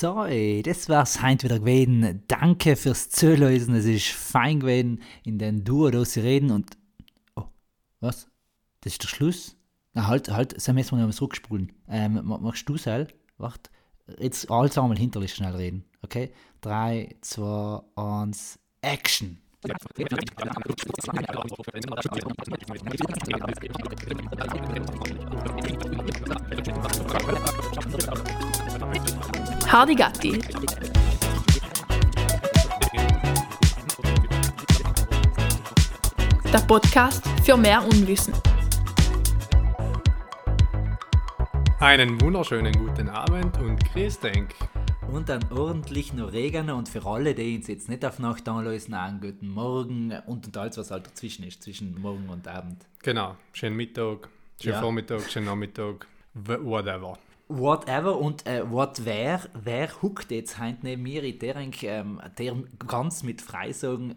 So, das war's heute wieder gewesen. Danke fürs Zuhören. Es ist fein gewesen, in den Duo zu reden und. Oh, was? Das ist der Schluss? Na, halt, halt, so müssen wir noch zurückspulen. Ähm, machst du es, Warte. Jetzt alles einmal hinterlich schnell reden. Okay? 3, 2, 1, Action! Hardy Gatti. Der Podcast für mehr Unwissen. Einen wunderschönen guten Abend und grüß denk. Und einen ordentlichen Regen und für alle, die uns jetzt nicht auf Nacht anlösen, einen guten Morgen und, und alles, was halt dazwischen ist, zwischen Morgen und Abend. Genau, schönen Mittag, schönen ja. Vormittag, schönen Nachmittag, whatever. Whatever und äh, what wer, wer huckt jetzt heint neben mir? Ich denke, ähm, der ganz mit Freisagen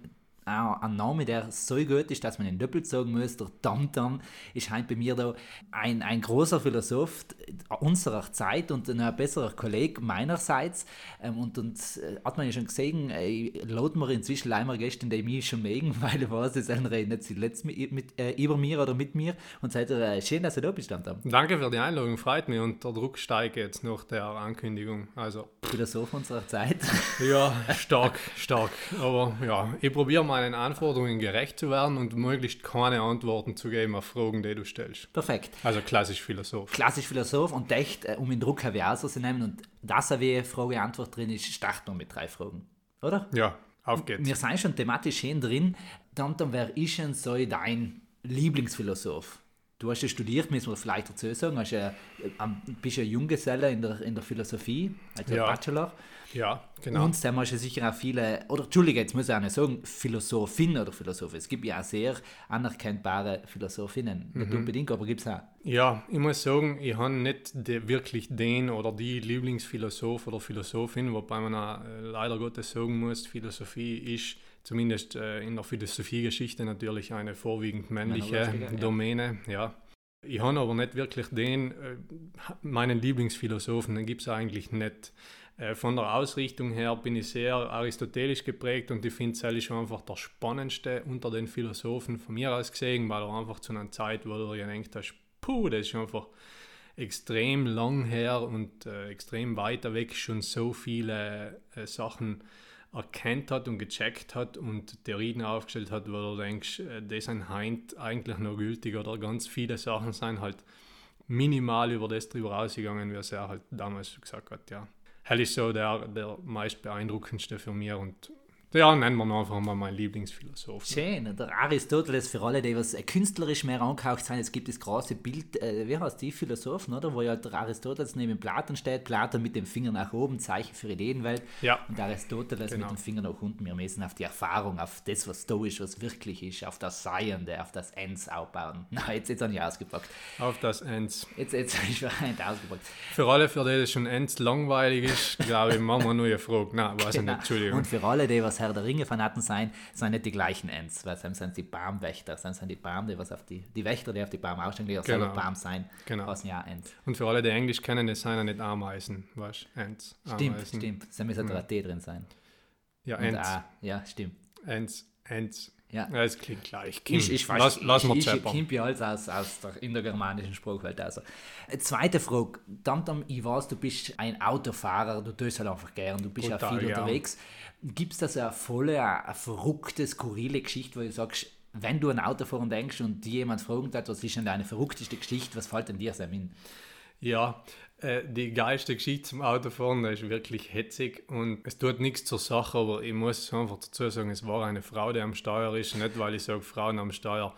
ein Name, der so gut ist, dass man ihn doppelt sagen muss, der Tamtam, ist halt bei mir da ein, ein großer Philosoph unserer Zeit und ein besserer Kollege meinerseits. Ähm, und, und äh, hat man ja schon gesehen, äh, laut mir inzwischen leider Gäste, die mich schon mögen, weil er weiß, sie sollen nicht zuletzt mit, mit, äh, über mir oder mit mir. Und seid ihr äh, schön, dass ihr da bist, Tamtam. Danke für die Einladung, freut mich und der Druck steigt jetzt nach der Ankündigung. Also, Philosoph unserer Zeit. Ja, stark, stark. Aber ja, ich probiere meinen Anforderungen gerecht zu werden und möglichst keine Antworten zu geben auf Fragen, die du stellst. Perfekt. Also klassisch Philosoph. Klassisch Philosoph und echt, äh, um den Druck hervorzunehmen und dass eine Frage-Antwort drin ist, starten wir mit drei Fragen. Oder? Ja, auf geht's. Wir sind schon thematisch schön drin. Dann, dann wer ist denn so dein Lieblingsphilosoph? Du hast ja studiert, müssen wir vielleicht dazu sagen, hast ja, äh, bist ja Junggeselle in der, in der Philosophie, also ja. Bachelor. Ja, genau. Und da hast du sicher auch viele, oder Entschuldige, jetzt muss ich auch nicht sagen, Philosophin oder Philosoph. Es gibt ja auch sehr anerkennbare Philosophinnen. Mhm. Nicht unbedingt, aber gibt es auch. Ja, ich muss sagen, ich habe nicht de, wirklich den oder die Lieblingsphilosoph oder Philosophin, wobei man auch äh, leider Gottes sagen muss, Philosophie ist zumindest äh, in der Philosophiegeschichte natürlich eine vorwiegend männliche Domäne. Ja. ja. Ich habe aber nicht wirklich den, äh, meinen Lieblingsphilosophen, den gibt es eigentlich nicht. Äh, von der Ausrichtung her bin ich sehr aristotelisch geprägt und ich finde Sally schon einfach der spannendste unter den Philosophen von mir aus gesehen, weil er einfach zu einer Zeit, wo du gedacht hast, puh, das ist einfach extrem lang her und äh, extrem weiter weg schon so viele äh, Sachen erkennt hat und gecheckt hat und Theorien aufgestellt hat, wo du denkst, äh, das sind heint eigentlich noch gültig oder ganz viele Sachen sind halt minimal über das drüber rausgegangen, wie er halt damals gesagt hat, ja. Hell ist so der, der meist beeindruckendste für mich und ja, nennen wir ihn einfach mal meinen Lieblingsphilosoph. Schön. Der Aristoteles für alle, die was künstlerisch mehr angehaucht sind. Es gibt das große Bild, äh, wie heißt die Philosophen, oder? Wo ja der Aristoteles neben Platon steht. Platon mit dem Finger nach oben, Zeichen für Ideenwelt. Ja. Und Aristoteles genau. mit dem Finger nach unten. Wir müssen auf die Erfahrung, auf das, was ist, was wirklich ist, auf das Seiende, auf das Ens aufbauen. Na, jetzt, jetzt habe ich ausgepackt. Auf das Ens. Jetzt, jetzt habe ich ausgepackt. Für alle, für die das schon Ens langweilig ist, glaube ich, machen wir nur eine Frage. Nein, weiß genau. ich nicht, Entschuldigung. Und für alle, die was Herr der Ringe-Fanaten sein, sind nicht die gleichen Ents, weil dann sind die Baumwächter, dann sind die Baum, die was auf die, die Wächter, die auf die Baum ausstellen, die genau. selber Baum sein, genau. heißen ja Ents. Und für alle, die Englisch kennen, das sind ja nicht Ameisen, weißt du, Ents. Stimmt, Ameisen. stimmt, da müssen ja. T drin sein. Ja, Und Ents. A. Ja, stimmt. Ents, Ents. Ja. ja, es klingt gleich. Ich, ich weiß, lass, lass ich, ich, ich ja alles aus, aus der indogermanischen Sprachwelt. Also. Zweite Frage. Tamtam, ich weiß, du bist ein Autofahrer, du tust halt einfach gern, du bist Total, ja viel ja. unterwegs. Gibt es da so eine volle, eine verrückte, skurrile Geschichte, wo du sagst, wenn du an Autofahren denkst und jemand fragt, was ist denn deine verrückteste Geschichte, was fällt denn dir so hin? Ja, äh, die geilste Geschichte zum Autofahren, das ist wirklich hetzig und es tut nichts zur Sache, aber ich muss einfach dazu sagen, es war eine Frau, die am Steuer ist, nicht weil ich sage, Frauen am Steuer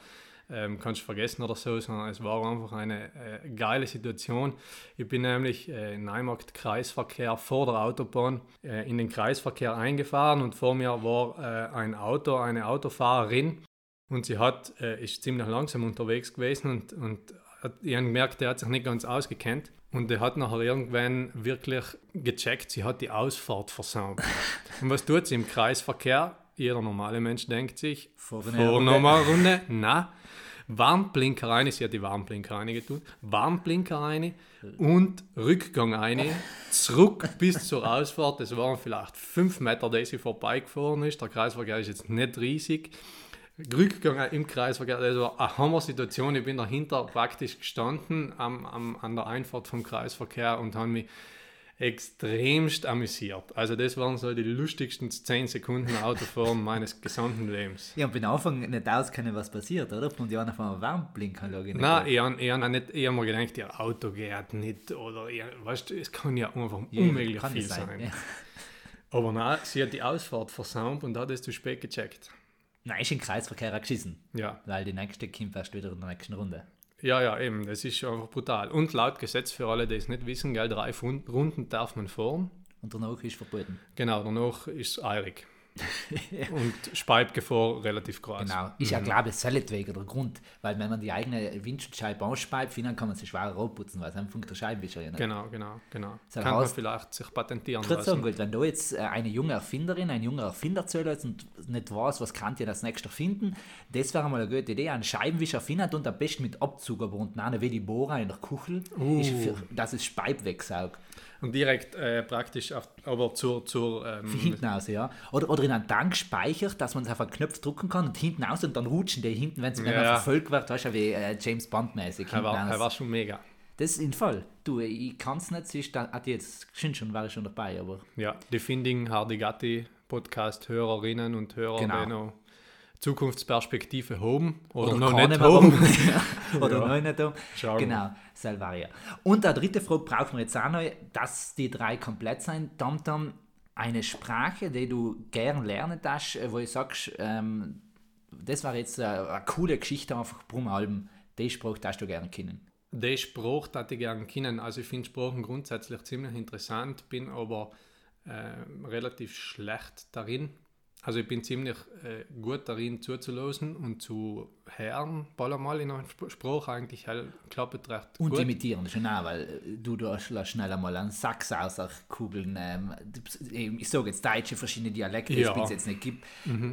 ähm, kannst du vergessen oder so, sondern es war einfach eine äh, geile Situation. Ich bin nämlich äh, in Neumarkt Kreisverkehr vor der Autobahn äh, in den Kreisverkehr eingefahren und vor mir war äh, ein Auto, eine Autofahrerin und sie hat, äh, ist ziemlich langsam unterwegs gewesen und, und ich habe gemerkt, der hat sich nicht ganz ausgekennt und der hat nachher irgendwann wirklich gecheckt, sie hat die Ausfahrt versaut. Und was tut sie im Kreisverkehr? Jeder normale Mensch denkt sich, vor, vor nochmal Runde, na. Warnblinker rein, sie hat die Warnblinker reingetun, Warnblinker rein und Rückgang rein, zurück bis zur Ausfahrt. Das waren vielleicht fünf Meter, die sie vorbeigefahren ist. Der Kreisverkehr ist jetzt nicht riesig. Rückgang im Kreisverkehr, das war eine Hammer-Situation. Ich bin dahinter praktisch gestanden am, am, an der Einfahrt vom Kreisverkehr und habe mich extremst amüsiert. Also das waren so die lustigsten 10 Sekunden Autofahren meines gesamten Lebens. Ja, und bin am Anfang nicht auskennen, was passiert, oder? Und die einer von einem Warnblinkanlage. Nein, ich habe hab nicht, ich hab mir gedacht, ihr Auto geht nicht oder ich, weißt du, es kann ja einfach Ja, unmöglich kann viel es sein. Ja. Aber nein, sie hat die Ausfahrt versaut und hat es zu spät gecheckt. Nein, ist im Kreisverkehr auch geschissen, Ja. weil die nächste kommt erst wieder in der nächsten Runde. Ja, ja, eben, das ist einfach brutal. Und laut Gesetz, für alle, die es nicht wissen, gell, drei Runden darf man fahren. Und danach ist verboten. Genau, danach ist es eilig. Und Speibgefahr relativ groß. Genau. Ist ja, glaube ich, seinetwegen der Grund. Weil wenn man die eigene Windschutzscheibe ausspeibt, dann kann man sie schwer rausputzen, weil es einfach der Scheibenwischer ja nicht. Genau, genau, genau. Das Kann man vielleicht sich patentieren Ich würde sagen, lassen. gut, wenn du jetzt äh, eine junge Erfinderin, ein junger Erfinder zuhörst und nicht weißt, was kann ihr als nächstes erfinden, das wäre mal eine gute Idee. Einen Scheibenwischer findet und am besten mit Abzug, aber unten eine wie die Bohrer in der Kuchel, ist für, dass es Speib wegsaugt. Und direkt äh, praktisch, auf, aber zur, zur ähm, Hinten aus, ja. Oder, oder in einen Tank speichert, dass man es auf einen Knopf drücken kann und hinten aus und dann rutschen die hinten, wenn es Ja, wenn ja. er verfolgt wird, weißt du, wie äh, James Bond-mäßig. er, war, er war schon mega. Das ist ein Fall. Du, ich kann es nicht, sonst da- hat jetzt schon, schon war ich schon dabei, aber Ja, die Finding Hardigatti Podcast Hörerinnen und Hörer, Genau. noch Zukunftsperspektive haben oder, Oder noch nicht haben. Oder Ja. noch nicht haben. Schauen. Genau, Salvaria. Und der dritte Frage brauchen wir jetzt auch noch, dass die drei komplett sind. Tamtam, eine Sprache, die du gern lernen darfst, äh, wo ich sagst, ähm, das war jetzt eine, eine coole Geschichte einfach drum Alben, die Sprache darfst du gerne kennen. Die Sprache hätte ich gerne kennen. Also ich finde Sprachen grundsätzlich ziemlich interessant, bin aber äh, relativ schlecht darin. Also ich bin ziemlich äh, gut darin zuzulassen und zu hören, einmal in einer Sp- Sprache eigentlich hell, klappt recht Und gut. imitieren schon auch, weil äh, du da schnell einmal einen Sachs aus der Kugeln. Ähm, ich sage jetzt deutsche verschiedene Dialekte, Ja. Mhm. die es jetzt nicht gibt.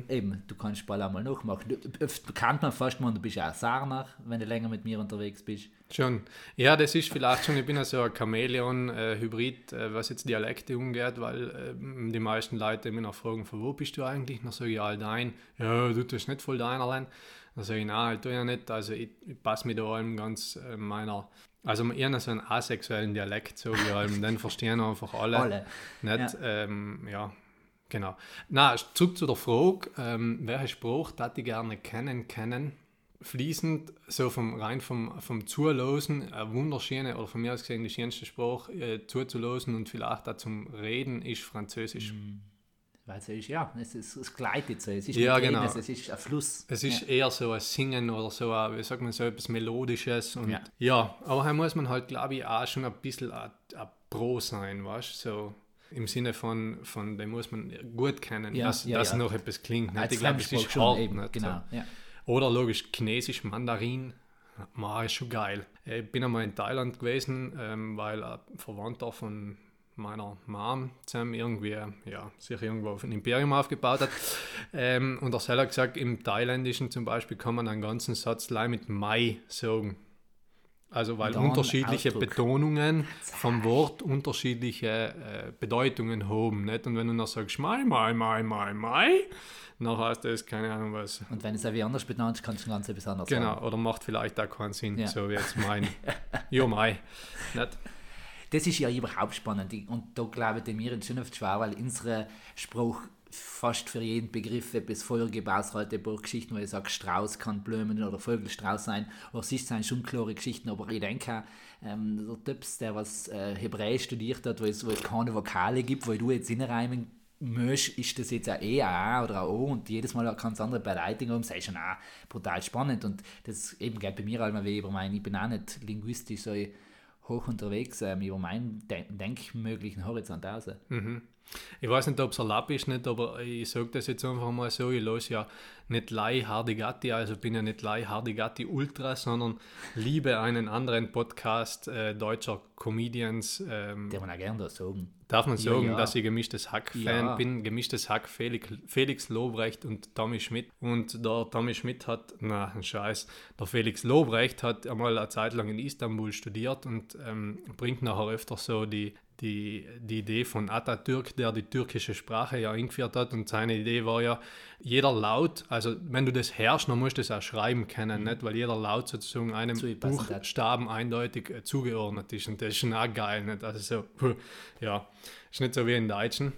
Eben, du kannst bald einmal nachmachen. Du, oft kennt man fast mal, du bist ja auch Sarner, wenn du länger mit mir unterwegs bist. Schon. Ja, das ist vielleicht schon, ich bin ja so ein Chamäleon-Hybrid, äh, was jetzt Dialekte umgeht, weil ähm, die meisten Leute mich noch fragen, von wo bist du eigentlich? Dann sage ich all dein. Ja, du tust nicht voll dein allein. Dann sage ich, nein, ich tue ja nicht. Also ich, ich passe mich da allem ganz äh, meiner, also eher so einen asexuellen Dialekt, so wie allem, den verstehen einfach alle. Alle. Nicht, ja. Ähm, ja, genau. Na, zurück zu der Frage, ähm, welche Spruch hätte ich gerne kennen kennen? Fließend, so vom rein vom, vom Zulosen, eine wunderschöne, oder von mir aus gesehen die schönste Spruch äh, zuzulosen und vielleicht auch zum Reden ist Französisch. Weil es ist, ja, es, ist, es gleitet so. Es ist Ja, genau. Reden, es ist ein Fluss. Es ist eher so ein Singen oder so, ein, wie sagt man, so etwas Melodisches. Und Ja. ja. aber da muss man halt, glaube ich, auch schon ein bisschen ein, ein Pro sein, weißt du? So im Sinne von, von, den muss man gut kennen, Ja, dass, ja, dass ja. noch etwas klingt. Nicht? Als Ich glaube, es ist schon, hart. eben, nicht? genau. So. Ja. Oder logisch Chinesisch, Mandarin. Ma, ist schon geil. Ich bin einmal in Thailand gewesen, ähm, weil ein Verwandter von meiner Mom zusammen irgendwie, ja, sich irgendwo auf ein Imperium aufgebaut hat. ähm, und er selber gesagt, im Thailändischen zum Beispiel kann man einen ganzen Satz gleich mit Mai sagen. Also weil dann unterschiedliche Ausdruck. Betonungen vom Wort unterschiedliche äh, Bedeutungen haben. Nicht? Und wenn du noch sagst, Mai, Mai, Mai, Mai, Mai, dann heißt das keine Ahnung was. Und wenn es wie anders benannt ist, kannst du ganz etwas anderes Genau, sagen. oder macht vielleicht auch keinen Sinn, Ja. so wie jetzt mein Ja, Mai. Nicht? Das ist ja überhaupt spannend. Und da glaube ich, mir schon oft schwer, weil unsere Spruch fast für jeden Begriff etwas Folge ausreicht, ein paar Geschichten, wo ich sage, Strauß kann Blumen oder Vogelstrauß sein, oder es sind schon klare Geschichten, aber ich denke, ähm, der Typs, der was äh, Hebräisch studiert hat, wo es, wo es keine Vokale gibt, wo du jetzt hinreimen musst, ist das jetzt ein E, ein A oder ein O und jedes Mal eine ganz andere Bedeutung haben, ist schon auch brutal spannend. Und das eben geht bei mir einmal wie über meinen, ich bin auch nicht linguistisch so hoch unterwegs, ähm, über meinen de denkmöglichen Horizont aus. Ich weiß nicht, ob es erlaubt ist, nicht, aber ich sage das jetzt einfach mal so, ich los ja nicht Lai Hardigatti, also bin ja nicht Lai Hardigatti Ultra, sondern liebe einen anderen Podcast äh, deutscher Comedians, ähm, Der man auch gerne da sagen. Darf man Ja, sagen, ja. dass ich gemischtes Hack-Fan Ja. bin? Gemischtes Hack, Felix, Felix Lobrecht und Tommy Schmidt. Und der Tommy Schmidt hat, na, ein Scheiß, der Felix Lobrecht hat einmal eine Zeit lang in Istanbul studiert und ähm, bringt nachher öfter so die, die, die Idee von Atatürk, der die türkische Sprache ja eingeführt hat. Und seine Idee war ja, jeder Laut, also wenn du das herrschst, dann musst du es auch schreiben können, nicht? weil jeder Laut sozusagen einem Zugepassen hat. Buchstaben eindeutig äh, zugeordnet ist. Und das ist schon auch geil. Nicht? Also so, ja, ist nicht so wie in Deutschen,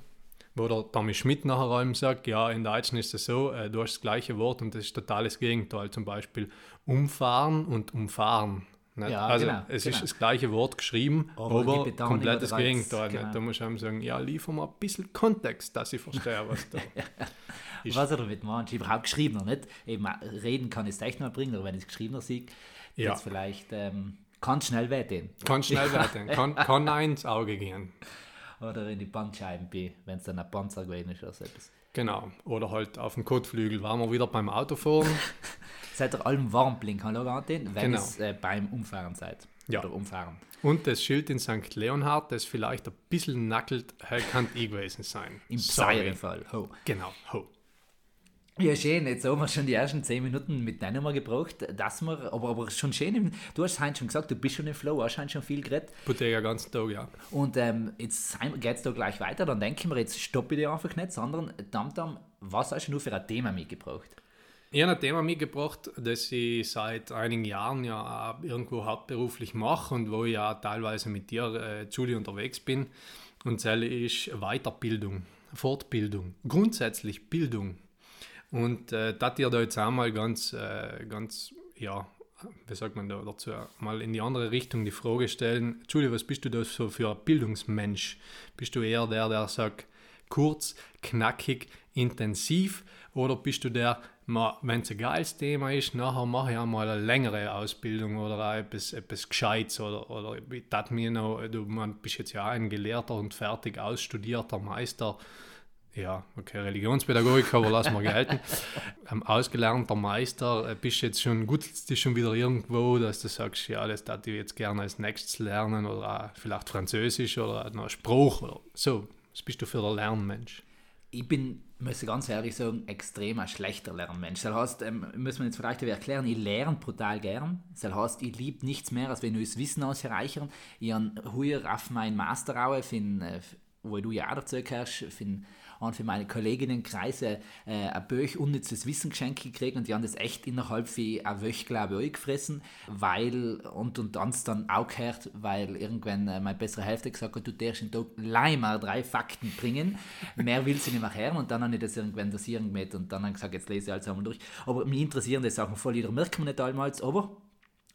wo der Tommy Schmidt nachher allem sagt, ja, in Deutschen ist es so, äh, du hast das gleiche Wort und das ist totales Gegenteil. Zum Beispiel umfahren und umfahren. Nicht? Ja, also genau, es genau. ist das gleiche Wort geschrieben, Aber komplettes oder als- Gegenteil. genau. Da muss ich einem sagen, ja, liefer mal ein bisschen Kontext, dass ich verstehe, was da ist. Was er damit meint, ich brauche geschriebener, nicht? Eben, äh, reden kann ich es echt mal bringen, aber wenn ich es geschriebener sehe, Ja. jetzt vielleicht, ähm, kann schnell wehtun. Kann schnell werden, kann, kann ins Auge gehen. Oder in die Bandscheiben, wenn es dann ein Panzer gewesen ist oder so etwas. Genau. Oder halt auf dem Kotflügel waren wir wieder beim Autofahren. Seid ihr allem Warnblink hallo anten, wenn Genau. es äh, beim Umfahren seid. Ja. Oder Umfahren. Und das Schild in St. Leonhard, das vielleicht ein bisschen nackelt, kann ich gewesen sein. Im. Fall. Ho. Genau. Ho. Ja, schön. Jetzt haben wir schon die ersten 10 Minuten mit mal gebraucht, dass wir, aber, aber schon schön, im, du hast heute schon gesagt, du bist schon im Flow, hast schon viel geredet. Bottega ganzen Tag, ja. Und ähm, jetzt geht es da gleich weiter, dann denke ich mir, jetzt stoppe ich dich einfach nicht, sondern Tamtam, was hast du für ein Thema mitgebracht? Ich habe ein Thema mitgebracht, das ich seit einigen Jahren ja irgendwo hauptberuflich mache und wo ich ja teilweise mit dir, äh, Julie, unterwegs bin. Und das ist Weiterbildung, Fortbildung, grundsätzlich Bildung. Und äh, das dir da jetzt einmal ganz, äh, ganz, ja, wie sagt man da dazu, mal in die andere Richtung die Frage stellen, Julie, was bist du da so für ein Bildungsmensch? Bist du eher der, der sagt, kurz, knackig, intensiv oder bist du der, wenn es ein geiles Thema ist, nachher mache ich einmal eine längere Ausbildung oder auch etwas, etwas Gescheites oder, oder ich tat mir noch, du man, bist jetzt ja ein gelehrter und fertig ausstudierter Meister, ja, okay, Religionspädagogik, aber lassen wir gelten. Ein ausgelernter Meister, äh, bist jetzt schon gut, ist das schon wieder irgendwo, dass du sagst, ja, das darf ich jetzt gerne als nächstes lernen oder auch vielleicht Französisch oder noch Spruch oder so. Was bist du für der Lernmensch? Ich bin, muss ganz ehrlich sagen, extrem ein schlechter Lernmensch. Das heißt, ähm, muss man jetzt vielleicht erklären, ich lerne brutal gern. Das heißt, ich liebe nichts mehr, als wenn ich das Wissen ausreichern. Ich habe heuer auf meinen Master fin, äh, wo du ja auch dazu gehörst, fin, und für meine Kolleginnenkreise äh, ein Böch unnützes Wissen geschenkt gekriegt und die haben das echt innerhalb von einer Woche, glaube ich, auch gefressen, weil, und, und dann dann auch gehört, weil irgendwann äh, meine bessere Hälfte gesagt hat, du darfst in Tag leider drei Fakten bringen, mehr will sie nicht mehr hören und dann habe ich das irgendwann das mit und dann habe ich gesagt, jetzt lese ich alles einmal durch. Aber mich interessieren die Sachen voll, die merken wir nicht einmal, aber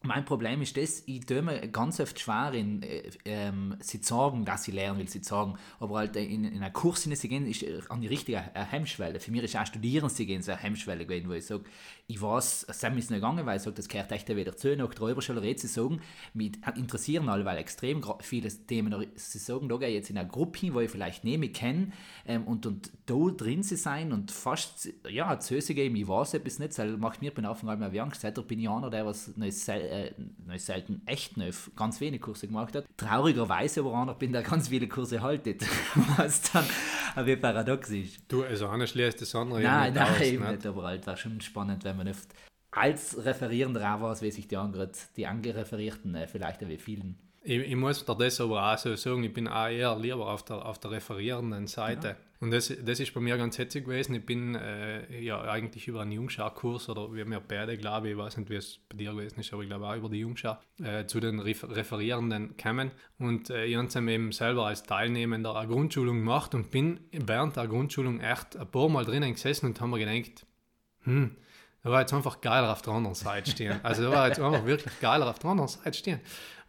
mein Problem ist das, ich tue mir ganz oft schwer in, äh, ähm, sie sagen, dass sie lernen will, sie sagen, aber halt in, in einen Kurs hinein zu gehen, ist äh, an die richtige äh, Hemmschwelle. Für mich ist auch Studieren zu gehen so eine Hemmschwelle gewesen, wo ich sage, ich weiß, es ist nicht gegangen, weil ich sage, das gehört echt wieder zu, nach der Oberschule reden zu sagen, mich interessieren alle, weil extrem viele Themen, sie sagen, da gehe ich jetzt in eine Gruppe hin, wo ich vielleicht nicht mehr kenne ähm, und, und da drin zu sein und fast, ja, zu geben, ich weiß etwas nicht, das macht mir bei Anfang an mehr Angst, seitdem bin ich einer, der was noch sel äh, noch selten echt noch ganz wenig Kurse gemacht hat. Traurigerweise aber einer bin, der ganz viele Kurse haltet, was dann ein bisschen paradox ist. Du, also einer schließt das andere Nein, ja nein, nicht eben aus. nicht, aber halt war schon spannend, wenn man oft als Referierender auch weiß, wie sich die anderen, die angereferierten äh, vielleicht bisschen vielen. Ich, ich muss dir das aber auch so sagen, ich bin auch eher lieber auf der, auf der referierenden Seite. Und das, das ist bei mir ganz hetzig gewesen. Ich bin äh, ja eigentlich über einen Jungschau-Kurs oder wir haben ja beide, glaube ich, ich weiß nicht, wie es bei dir gewesen ist, aber ich glaube auch über die Jungschau, äh, zu den Ref Referierenden gekommen. Und äh, ich habe dann eben selber als Teilnehmender eine Grundschulung gemacht und bin während der Grundschulung echt ein paar Mal drinnen gesessen und haben mir gedacht, hm, da war jetzt einfach geiler auf der anderen Seite stehen. Also da war jetzt einfach wirklich geiler auf der anderen Seite stehen.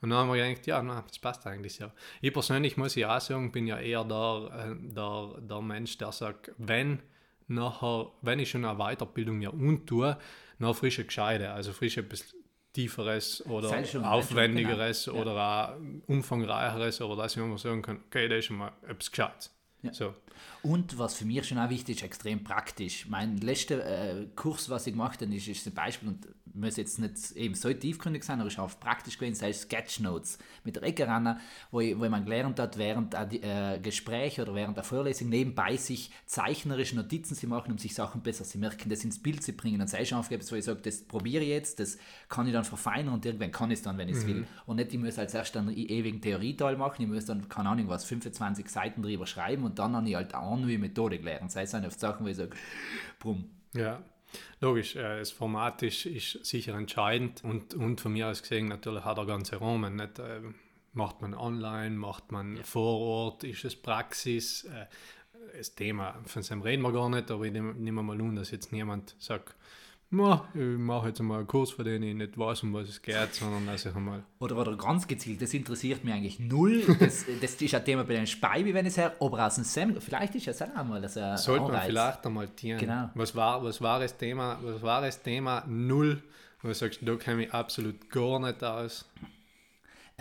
Und dann haben wir gedacht, ja, na, das passt eigentlich so. Ich persönlich muss ich auch sagen, bin ja eher der, äh, der, der Mensch, der sagt, wenn nachher, wenn ich schon eine Weiterbildung ja untue, noch frische Gescheide, also frische etwas tieferes oder schon, aufwendigeres genau. Ja. oder auch umfangreicheres oder dass ich immer sagen kann, okay, das ist schon mal etwas Gescheites. Ja. So. Und was für mich schon auch wichtig ist, extrem praktisch. Mein letzter äh, Kurs, was ich gemacht habe, ist, ist ein Beispiel, und muss jetzt nicht eben so tiefgründig sein, aber ist auch praktisch gewesen, das heißt Sketchnotes mit der Ecke ran, wo, ich, wo man gelernt hat, während der äh, Gespräche oder während der Vorlesung nebenbei sich zeichnerische Notizen zu machen, um sich Sachen besser zu merken, das ins Bild zu bringen. Und sei schon aufgibst, wo ich sage, das probiere ich jetzt, das kann ich dann verfeinern und irgendwann kann ich es dann, wenn ich es will. Und nicht, ich muss als erst einen ewigen Theorieteil machen, ich muss dann, keine Ahnung was, 25 Seiten drüber schreiben und dann habe ich halt auch neue Methode gelernt. Das heißt, oft Sachen, wo ich sage, brumm. Ja, logisch. Äh, das Format ist, ist sicher entscheidend und, und von mir aus gesehen natürlich hat er ganze Rahmen. Nicht, äh, macht man online, macht man Ja. vor Ort, ist es Praxis? Äh, das Thema, von dem reden wir gar nicht, aber ich nehme nehm mal an, dass jetzt niemand sagt, "Ma, ich mache jetzt einmal einen Kurs, von dem ich nicht weiß, um was es geht, sondern dass ich einmal Oder, oder ganz gezielt, das interessiert mich eigentlich null. Das, das ist ein Thema bei den Speibi, wenn ich es her, aber aus dem Seminar, vielleicht ist es auch mal das ein Sollte man Anreiz. vielleicht einmal tieren. Genau. Was war, was war das Thema? Was war das Thema null? Wo du sagst, da kenne ich absolut gar nicht aus.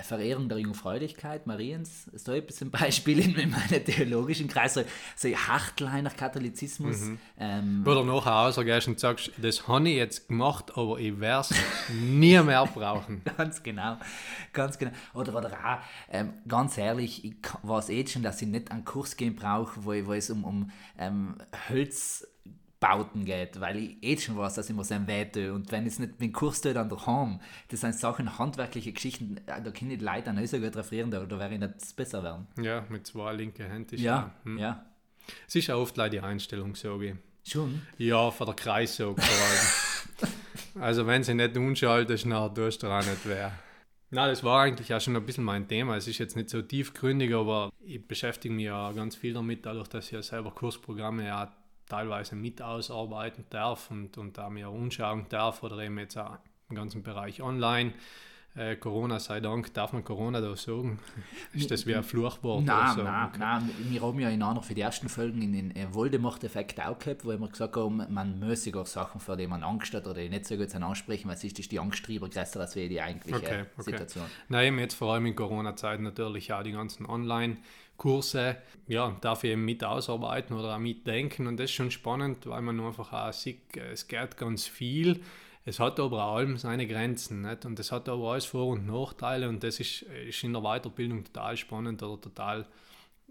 Verehrung der Jungfräulichkeit Mariens, so ein Beispiel in, in meinem theologischen Kreis, so, so Hartleiner Katholizismus. Mhm. Ähm, Wo du nachher rausgehst und sagst, das habe ich jetzt gemacht, aber ich werde es nie mehr brauchen. Ganz genau, ganz genau. Oder, oder auch, ähm, ganz ehrlich, ich weiß eh schon, dass ich nicht einen Kurs gehen brauche, wo, ich- wo es um, um ähm, Holzbauten geht, weil ich eh schon weiß, dass ich mir so ein weh tue. Und wenn ich es nicht mit dem Kurs tue, dann daheim. Das sind Sachen, handwerkliche Geschichten, äh, da kann ich die Leute nicht so gut referieren, da, da wäre ich nicht besser werden. Ja, mit zwei linken Händen. Ja. Hm. ja. Es ist auch oft leider die Einstellung, sage ich. Schon. Ja, von der Kreissog vor allem. also wenn sie nicht umschaltet, dann tust du auch nicht weh. Na, das war eigentlich auch schon ein bisschen mein Thema. Es ist jetzt nicht so tiefgründig, aber ich beschäftige mich ja ganz viel damit, dadurch, dass ich ja selber Kursprogramme ja teilweise mit ausarbeiten darf und, und da mir anschauen darf oder eben jetzt auch im ganzen Bereich online. Äh, Corona sei Dank, darf man Corona da sagen? Ist das wie ein Fluchwort oder Nein, so? nein, Okay. nein. Wir haben ja in einer für die ersten Folgen in den äh, Voldemort-Effekt auch gehabt, wo wir gesagt haben, man muss sogar Sachen, vor denen man Angst hat oder die nicht so gut sind, ansprechen, weil es ist die Angst drüber größer als die eigentliche Okay, okay. Situation. Nein, jetzt vor allem in Corona-Zeiten natürlich auch die ganzen Online-Kurse. Ja, darf ich eben mit ausarbeiten oder auch mitdenken und das ist schon spannend, weil man einfach auch sieht, es geht ganz viel. Es hat aber auch allem seine Grenzen nicht? und es hat aber alles Vor- und Nachteile und das ist, ist in der Weiterbildung total spannend oder total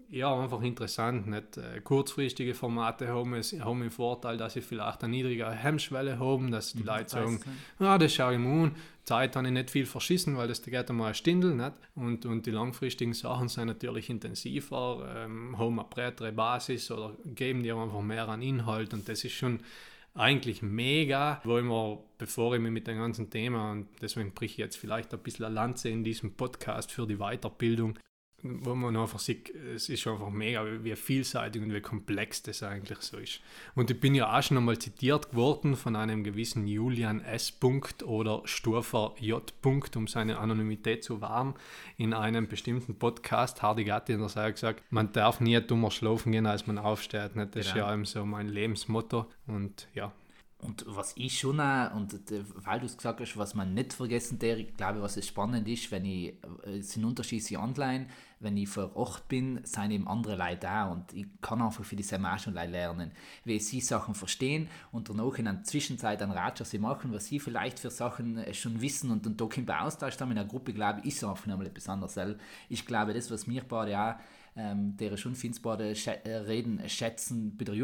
ja, einfach interessant. Nicht? Äh, Kurzfristige Formate haben, es, haben den Vorteil, dass sie vielleicht eine niedrigere Hemmschwelle haben, dass die Leute sagen, ja, das schaue ich mir an. Zeit habe ich nicht viel verschissen, weil das geht einmal ein Stindel. Nicht? Und, und die langfristigen Sachen sind natürlich intensiver, ähm, haben eine breitere Basis oder geben dir einfach mehr an Inhalt. Und das ist schon eigentlich mega, wo ich mir, bevor ich mich mit dem ganzen Thema, und deswegen brich ich jetzt vielleicht ein bisschen eine Lanze in diesem Podcast für die Weiterbildung, wo man einfach sieht, es ist einfach mega, wie vielseitig und wie komplex das eigentlich so ist. Und ich bin ja auch schon einmal zitiert geworden von einem gewissen Julian S. Punkt oder Sturfer J. Punkt, um seine Anonymität zu wahren, in einem bestimmten Podcast, Hardy Gatti, und er hat gesagt, man darf nie dummer schlafen gehen, als man aufsteht. Nicht? Das ist Genau. ja eben so mein Lebensmotto. Und ja, Und was ich schon auch, und äh, weil du es gesagt hast, was man nicht vergessen darf, ich glaube, was es spannend ist, wenn ich, äh, es sind Unterschiede sind online, wenn ich vor Ort bin, sind eben andere Leute da und ich kann einfach für die Semester schon Leute lernen, wie sie Sachen verstehen und danach in der Zwischenzeit einen Ratschlag sie machen, was sie vielleicht für Sachen äh, schon wissen und, und da bei Austausch dann in einer Gruppe, glaube ich, ist einfach nochmal etwas anderes. Ich glaube, das, was mir beide auch ähm, der schon schä äh, reden, schätzen bei der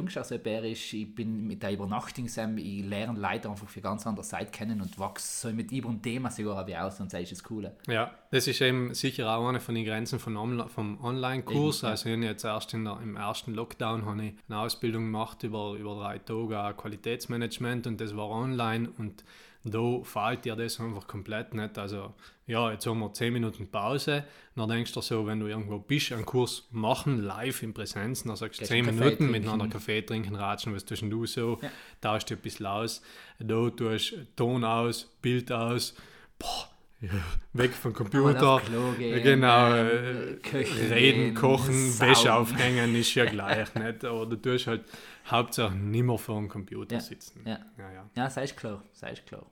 ist. Ich bin mit der Übernachtung, Sam, ich lerne Leute einfach für ganz andere Seite kennen und wachse so mit über ein Thema sogar wie aus und das ist das Coole. Ja, das ist eben sicher auch eine von den Grenzen von Onla- vom Online-Kurs. Also ich habe jetzt erst der, im ersten Lockdown habe ich eine Ausbildung gemacht über, über drei Tage Qualitätsmanagement und das war online und da fällt dir das einfach komplett nicht. Also ja, jetzt haben wir 10 Minuten Pause, dann denkst du so, wenn du irgendwo bist, einen Kurs machen, live in Präsenz, dann sagst du Gehst 10 einen Kaffee Minuten trinken. miteinander Kaffee trinken, ratschen, was tust du so, Ja. tauschst dich ein bisschen aus, da tust du Ton aus, Bild aus, boah, ja, weg vom Computer, gehen, genau, ähm, äh, köchen reden, kochen, saugen. Wäsche aufhängen ist ja gleich, nicht? Oder du tust halt Hauptsache nimmer vor dem Computer Ja, sitzen. ja. ja, ja, Ja, sei ist klar, sei ist klar.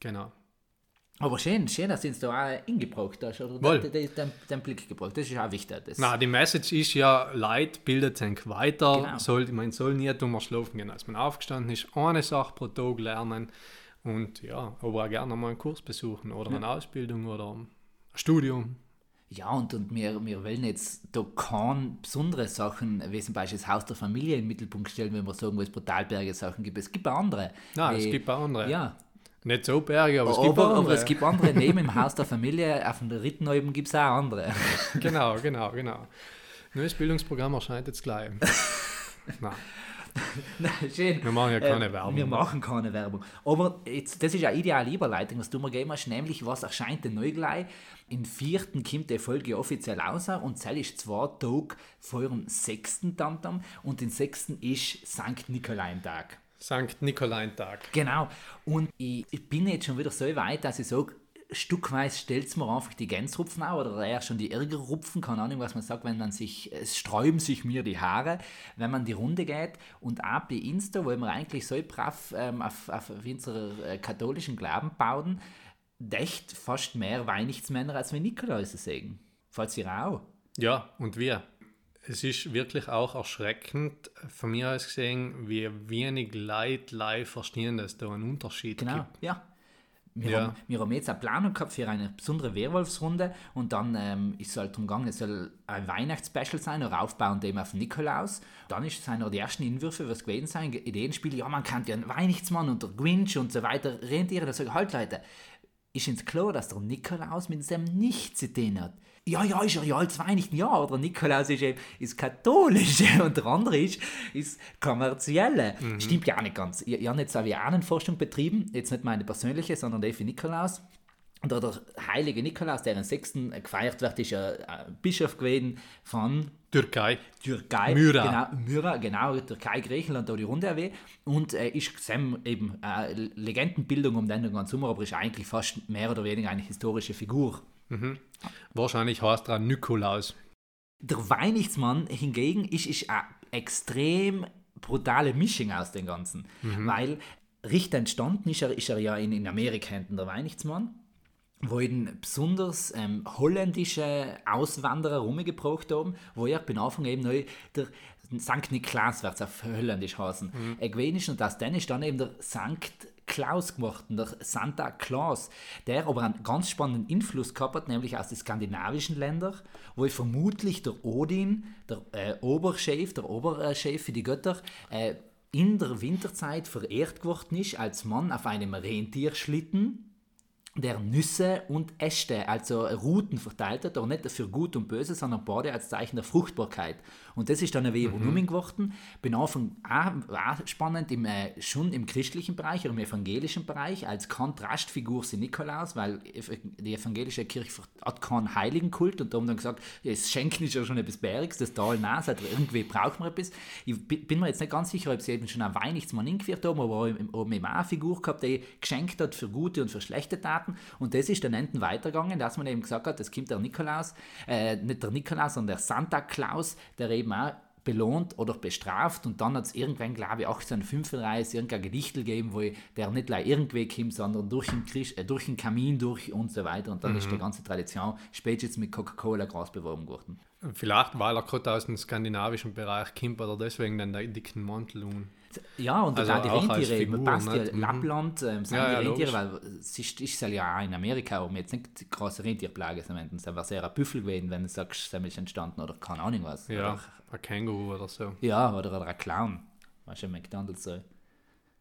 genau. Aber schön, schön, dass du uns da auch eingebracht hast, oder Wohl. den, den, den, Blick gebracht. Das ist auch wichtig. Das, Na, die Message ist ja, Leid bildet sich weiter. Genau. Soll, man soll nie dummer schlafen gehen, als man aufgestanden ist. Eine Sache pro Tag lernen und ja, aber auch gerne mal einen Kurs besuchen oder eine Ausbildung oder ein Studium. Ja, und, und wir, wir wollen jetzt da keine besondere Sachen, wie zum Beispiel das Haus der Familie im Mittelpunkt stellen, wenn wir sagen, wo es brutalberge Sachen gibt. Es gibt auch andere. Nein, es Wie- gibt auch andere. Ja, Nicht so Berge, aber es gibt aber, auch aber andere. es gibt andere. Neben dem Haus der Familie, auf dem dritten oben gibt es auch andere. Genau, genau, genau. Neues Bildungsprogramm erscheint jetzt gleich. Nein, Schön. wir machen ja keine Äh, Werbung. Wir machen keine Werbung. Aber jetzt, das ist eine ideale Überleitung, was du mir gegeben hast, nämlich was erscheint denn neu gleich? Im vierten kommt die Folge offiziell raus und das ist zwei Tage vor dem sechsten Tamtam und den sechsten ist Sankt Nikolaintag. Sankt Nikolaintag. Genau. Und ich, ich bin jetzt schon wieder so weit, dass ich sage, stückweise stellt es mir einfach die Gänserupfen an oder eher schon die Irrgerupfen, keine Ahnung, was man sagt, wenn man sich, es sträuben sich mir die Haare, wenn man die Runde geht und auch bei Insta, wo wir eigentlich so brav ähm, auf, auf, auf unsere äh, katholischen Glauben bauen, echt fast mehr Weihnachtsmänner als wir Nikolaus sehen. Falls ihr auch. Ja, und wir. Es ist wirklich auch erschreckend, von mir aus gesehen, wie wenig Leute live verstehen, dass da einen Unterschied Genau, gibt. ja. Wir, Ja. Haben, wir haben jetzt eine Planung gehabt für eine besondere Werwolfsrunde und dann ähm, ist es halt darum gegangen, es soll ein Weihnachtsspecial sein, auch aufbauend eben auf Nikolaus. Dann ist es einer die ersten Entwürfe, was gewesen sein, Ideenspiel, ja, man kann ja einen Weihnachtsmann und der Grinch und so weiter rentieren. Da sage ich, halt Leute, ist ins klar, dass der Nikolaus mit dem nichts zu tun hat. Ja, ja, ist er ja als Weihnachten, ja, aber der Nikolaus ist eben ist katholisch und der andere ist, ist kommerzielle. Stimmt ja auch nicht ganz. Ich, ich habe jetzt auch Ahnenforschung betrieben, jetzt nicht meine persönliche, sondern die für Nikolaus. Und der, der heilige Nikolaus, der am 6. gefeiert wird, ist ja ein Bischof gewesen von Türkei. Türkei, Myra. genau, Myra, genau, Türkei, Griechenland, da die Runde erwähnt. Und äh, ist Sam eben äh, Legendenbildung um den ganzen Sommer, aber ist eigentlich fast mehr oder weniger eine historische Figur. Wahrscheinlich heißt er Nikolaus. Der Weihnachtsmann hingegen ist, ist eine extrem brutale Mischung aus dem Ganzen. Weil richtig entstanden ist er, ist er ja in, in Amerika hinten der Weihnachtsmann, wo ihn besonders ähm, holländische Auswanderer rumgebracht haben, wo er bin Anfang eben neu der Sankt Niklas wird es auf Holländisch heißen, mhm. gewesen ist und aus dem ist dann eben der Sankt Klaus gemacht, der Santa Claus, der aber einen ganz spannenden Einfluss gehabt hat, nämlich aus den skandinavischen Ländern, wo vermutlich der Odin, der äh, Oberchef, der Oberchef für die Götter, äh, in der Winterzeit verehrt geworden ist als Mann auf einem Rentierschlitten, der Nüsse und Äste, also Ruten verteilt hat, aber nicht für Gut und Böse, sondern beide als Zeichen der Fruchtbarkeit. Und das ist dann ein wenig mhm. geworden. Bin Anfang auch, spannend, im, äh, schon im christlichen Bereich oder im evangelischen Bereich, als Kontrastfigur sind Nikolaus, weil die evangelische Kirche hat keinen Heiligenkult und da haben dann gesagt, ja, das Schenken ist ja schon etwas Bäriges, das Tal nass, also irgendwie braucht man etwas. Ich bin mir jetzt nicht ganz sicher, ob sie eben schon einen Weihnachtsmann eingeführt haben, aber oben eben auch eine Figur gehabt, die geschenkt hat für gute und für schlechte Taten. Und das ist dann enden weitergegangen, dass man eben gesagt hat, es kommt der Nikolaus, äh, nicht der Nikolaus, sondern der Santa Claus, der eben auch belohnt oder bestraft und dann hat es irgendwann, glaube ich, 1835 irgendein Gedichtel gegeben, wo der nicht gleich irgendwie kommt, sondern durch den, Krisch, äh, durch den Kamin durch und so weiter und dann mhm. ist die ganze Tradition spätestens mit Coca-Cola groß beworben worden. Vielleicht, weil er gerade aus dem skandinavischen Bereich kommt oder deswegen dann den dicken Mantel und ja, und Also auch die Rentiere, Figur, man passt ja nicht? Mhm. Lappland, ähm, sind Ja, die ja, Rentiere, weil es ist, ist ja auch in Amerika, aber jetzt nicht die große Rentierplage, sondern es wäre sehr ein Büffel gewesen, wenn du sagst, es ist entstanden oder keine Ahnung was. ja, Oder, ein Känguru oder so. ja, oder, oder ein Clown. Weißt du, McDonalds so.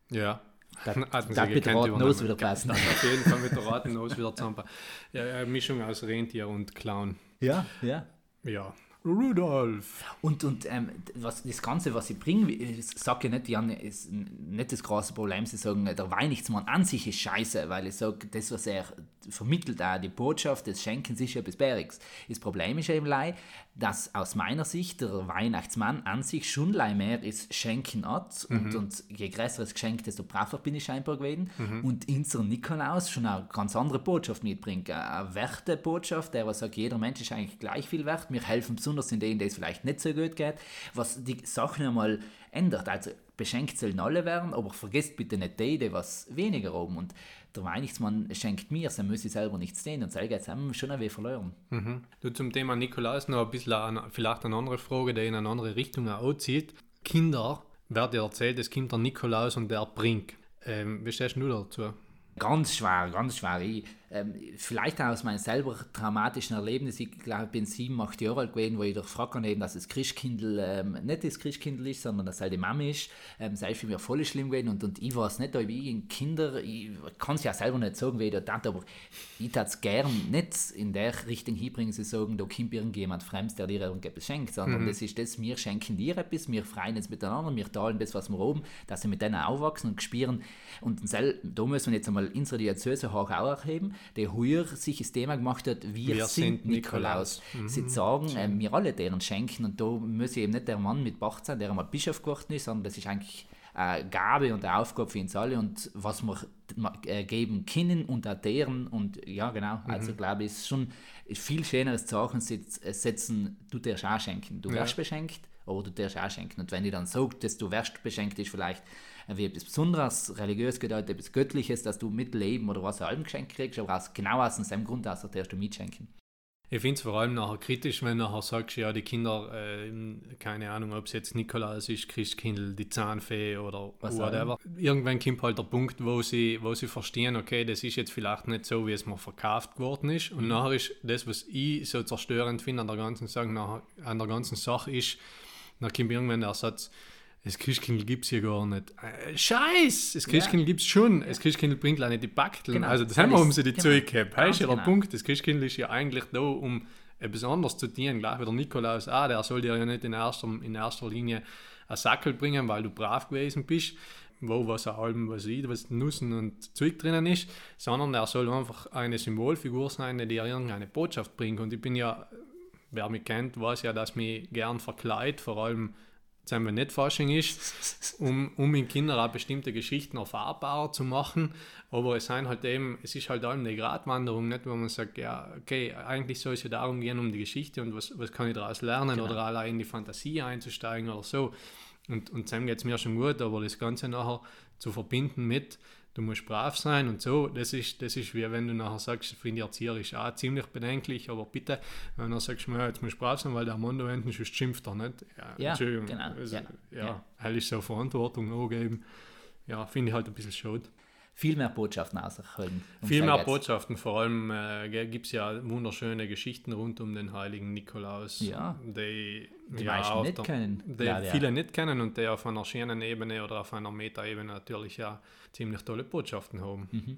Ja. Das, das mit gekannt, roten Nose wieder passen. Auf jeden Fall mit der roten Nose wieder zusammen. Ja, eine Mischung aus Rentier und Clown. Ja, ja. Ja. Rudolf. Und, und ähm, was, das Ganze, was sie bringen, ich sage ja nicht, Jan, ist nicht das große Problem, sie sagen, der Weihnachtsmann an sich ist scheiße, weil ich sage, das, was er vermittelt, auch die Botschaft des Schenkens ist ja etwas Bäriges. Das Problem ist eben, lei, dass aus meiner Sicht der Weihnachtsmann an sich schon mehr ist Schenken hat und, und je größeres Geschenk, desto braver bin ich scheinbar gewesen. Und unser Nikolaus schon eine ganz andere Botschaft mitbringt. Eine Wertebotschaft, der was sagt, jeder Mensch ist eigentlich gleich viel wert. Wir helfen besonders in denen, denen es vielleicht nicht so gut geht, was die Sachen einmal ändert. Also beschenkt sollen alle werden, aber vergesst bitte nicht die, die was weniger haben. Und der Weihnachtsmann schenkt mir, dann muss ich selber nichts sehen und selber haben wir schon ein wenig verloren. Mhm. Du zum Thema Nikolaus noch ein bisschen eine, vielleicht eine andere Frage, die in eine andere Richtung auch zieht. Kinder, wer dir erzählt, es kommt der Nikolaus und der bringt. Ähm, wie stehst du dazu? Ganz schwer, ganz schwer. Ich, ähm, vielleicht auch aus meinem selber traumatischen Erlebnis. Ich glaube, ich bin sieben, acht Jahre alt gewesen, wo ich gefragt habe, dass das Christkindl ähm, nicht das Christkindl ist, sondern dass es halt die Mama ist. Ähm, sei für mich voll schlimm gewesen und, und ich weiß nicht, wie ich Kinder, ich kann es ja selber nicht sagen, wie ich das tat, aber ich tat es gern nicht in der Richtung hinbringen, sie sagen, da kommt irgendjemand Fremdes, der dir irgendetwas schenkt, sondern mhm. das ist das, wir schenken dir etwas, wir freuen uns miteinander, wir teilen das, was wir oben, dass sie mit denen aufwachsen und spüren. Und da müssen wir jetzt einmal unsere Diözese auch erheben, der heuer sich das Thema gemacht hat, wir, wir sind, sind, Nikolaus. Mhm. Sie sagen, äh, wir alle deren schenken und da muss eben nicht der Mann mit Bach sein, der einmal Bischof geworden ist, sondern das ist eigentlich eine Gabe und eine Aufgabe für uns alle und was wir äh, geben können und auch deren und ja genau, mhm. also glaube ich, ist schon viel schöneres Zeichen äh, setzen, du darfst auch schenken, du ja. wirst beschenkt oder du darfst auch schenken und wenn ich dann sage, dass du wirst beschenkt, ist vielleicht wie etwas Besonderes, religiös gedeutet, etwas Göttliches, dass du mitleben oder was auch Geschenk kriegst, aber aus, genau aus dem Grund, dass du mitschenken. Ich finde es vor allem nachher kritisch, wenn du nachher sagst, ja, die Kinder, äh, keine Ahnung, ob es jetzt Nikolaus ist, Christkindl, die Zahnfee oder Was whatever. Irgendwann kommt halt der Punkt, wo sie, wo sie verstehen, okay, das ist jetzt vielleicht nicht so, wie es mir verkauft worden ist. Und mhm. nachher ist das, was ich so zerstörend finde an der ganzen Sache, nachher, an der ganzen Sache ist, dann kommt irgendwann der Satz, das Christkindl gibt es hier gar nicht. Äh, Scheiß! Das Christkindl ja. gibt es schon. Das Christkindl bringt leider die Backteln. Genau. Also das, das haben wir, um sie die genau. Zeug gehabt. Das ist ja der genau. Punkt. Das Christkindl ist ja eigentlich da, um etwas anderes zu dienen. Gleich wie der Nikolaus ah, der soll dir ja nicht in erster, in erster Linie einen Sackel bringen, weil du brav gewesen bist, wo was ein Alben, was ich, was Nüssen und Zeug drinnen ist, sondern er soll einfach eine Symbolfigur sein, die dir irgendeine Botschaft bringt. Und ich bin ja, wer mich kennt, weiß ja, dass mich gern verkleidet, vor allem sagen wir nicht Fasching ist, um, um in Kindern auch bestimmte Geschichten erfahrbarer zu machen. Aber es, sind halt eben, es ist halt allem eine Gratwanderung, nicht, wo man sagt, ja, okay, eigentlich soll es ja darum gehen, um die Geschichte und was, was kann ich daraus lernen genau. oder allein in die Fantasie einzusteigen oder so. Und, und dem geht es mir schon gut, aber das Ganze nachher zu verbinden mit, du musst brav sein und so, das ist, das ist wie wenn du nachher sagst, ich finde erzieherisch auch ziemlich bedenklich, aber bitte, wenn du sagst, ja, jetzt musst du brav sein, weil der Mann da hinten schon schimpft er nicht. Ja, ja Entschuldigung. Genau. Also, ja, ja, ja. ist so Verantwortung angeben. Ja, finde ich halt ein bisschen schade viel mehr Botschaften auserhalten. Um viel mehr Botschaften, vor allem äh, gibt es ja wunderschöne Geschichten rund um den heiligen Nikolaus, ja. die, die ja, nicht der, kennen. Die ja, viele ja. nicht kennen und die auf einer schönen Ebene oder auf einer Meta-Ebene natürlich ja ziemlich tolle Botschaften haben. Mhm.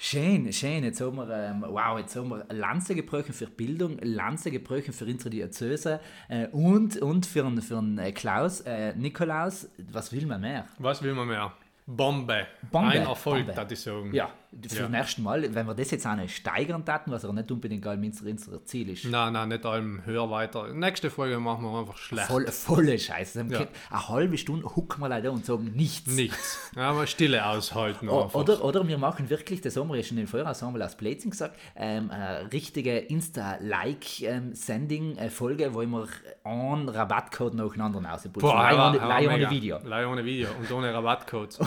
Schön, schön. Jetzt haben wir, ähm, wow, jetzt haben wir Lanze gebrochen für Bildung, Lanze gebrochen für unsere Diözese äh, und, und für, für einen äh, Klaus, äh, Nikolaus. Was will man mehr? Was will man mehr? Bombe. Bombe. Ein Erfolg, würde ich sagen. Ja, für ja. das nächste Mal, wenn wir das jetzt auch noch steigern taten, was aber nicht unbedingt unser, unser Ziel ist. Nein, nein, nicht allem höher weiter. Nächste Folge machen wir einfach schlecht. Voll, volle Scheiße. Ja. Eine halbe Stunde hucken wir leider und sagen nichts. Nichts. Ja, aber Stille aushalten. Oder, oder wir machen wirklich, das haben wir ja schon im Vorensemble aus Blödsinn gesagt, ähm, eine richtige Insta-Like-Sending-Folge, wo wir einen Rabattcode nacheinander rausputzen. Boah, Leih ohne Video. Leih ohne Video und ohne Rabattcode.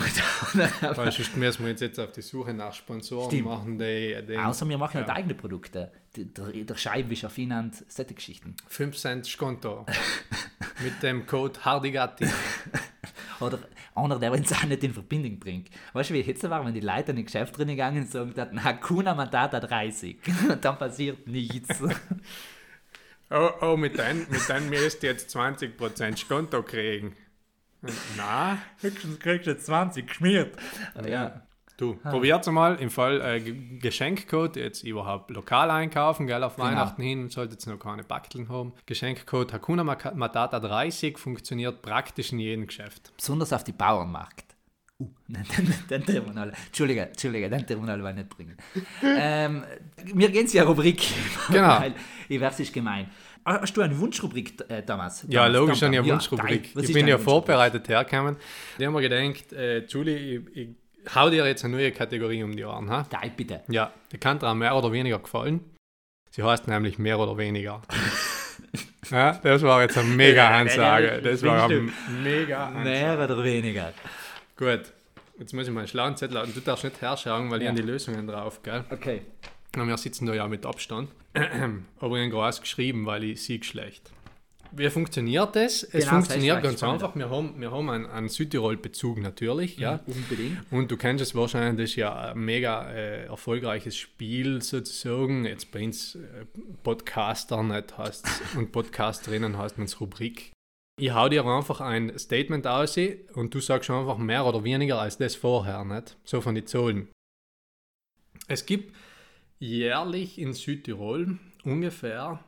Weil sonst müssen wir jetzt, jetzt auf die Suche nach Sponsoren Stimmt. machen. Die, die, Außer wir machen ja. halt eigene Produkte. Der, der Scheibenwischer Finanz, solche Geschichten. 5 Cent Skonto. Mit dem Code Hardigatti. Oder einer, der uns auch nicht in Verbindung bringt. Weißt du, wie jetzt war, wenn die Leute in die Geschäft drin gegangen und sagen, Hakuna Matata 30. dann passiert nichts. oh, oh, mit deinem mit dein müsst ihr jetzt 20% Skonto kriegen. Na? Höchstens kriegst du 20 geschmiert. Ja. Du, ah. probiert's mal im Fall äh, Geschenkcode, jetzt überhaupt lokal einkaufen, gell, auf genau. Weihnachten hin, solltet ihr noch keine Backeln haben. Geschenkcode Hakuna Matata 30 funktioniert praktisch in jedem Geschäft. Besonders auf die Bauernmarkt. Uh, den, den, den Terminal. Entschuldige, Entschuldige, den Terminal ich nicht bringen. ähm, wir gehen zur Rubrik. Genau. Weil, ich werde es gemein. Ah, hast du eine Wunschrubrik, äh, Thomas? Ja, logisch, eine Wunschrubrik. Ja, ich bin ja vorbereitet hergekommen. Die haben mir gedacht, äh, Julie, ich, ich hau dir jetzt eine neue Kategorie um die Ohren. Ha? Geil, bitte. Ja, die kann dir mehr oder weniger gefallen. Sie heißt nämlich mehr oder weniger. Ja, das war jetzt eine mega Ansage. Das war eine mega Ansage. Mehr oder weniger. Gut, jetzt muss ich meinen schlauen Zettel und du darfst nicht herschauen, weil ich Ja. habe die Lösungen drauf, gell? Okay. Und wir sitzen da ja mit Abstand. Aber ich habe geschrieben, weil ich sehe schlecht. Wie funktioniert das? Es Genau, funktioniert das ganz einfach. Wir haben, wir haben einen, einen Südtirol-Bezug natürlich. Ja. Unbedingt. Und du kennst es wahrscheinlich, das ist ja ein mega äh, erfolgreiches Spiel sozusagen. Jetzt bei uns äh, Podcaster nicht heißt und Podcasterinnen heißt man es Rubrik. Ich hau dir einfach ein Statement aus und du sagst einfach mehr oder weniger als das vorher, nicht? So von den Zahlen. Es gibt jährlich in Südtirol ungefähr,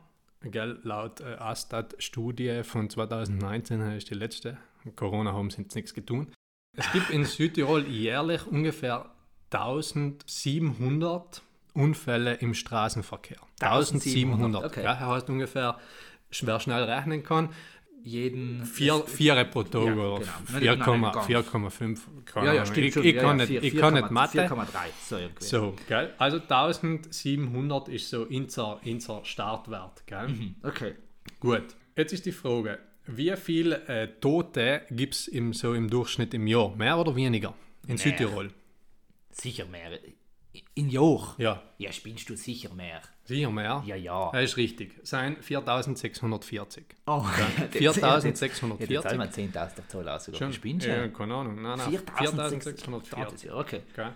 gell, laut äh, Astat-Studie von 2019, das ist die letzte, Corona haben sie jetzt nichts getan, es gibt in Südtirol jährlich ungefähr 1700 Unfälle im Straßenverkehr. 1700. 1700, okay. Ja, heißt ungefähr, wer schnell rechnen kann, Jeden. vier, vier pro Tag Ja, oder genau. Nein, 4,5. keine Ja, ja, stimmt Ich, schon. ich ja, kann ja, nicht, ich kann nicht 4,3, Mathe. 4,3. So. So, gell? Also 1700 ist so unser, unser Startwert, gell? Okay. Gut, jetzt ist die Frage, wie viele äh, Tote gibt es im, so im Durchschnitt im Jahr? Mehr oder weniger? In Südtirol? Sicher mehr. In Jahr? Ja, Ja, spinnst du sicher mehr. sicher mehr? Ja, ja. Das ist richtig. Es sind 4640. Oh, Ja, Jetzt 4640. zahlen wir 10.000 der Zoll aus. Sogar. Spinnst du? Ja, keine Ahnung. Nein, nein, 4640. Okay. Gell?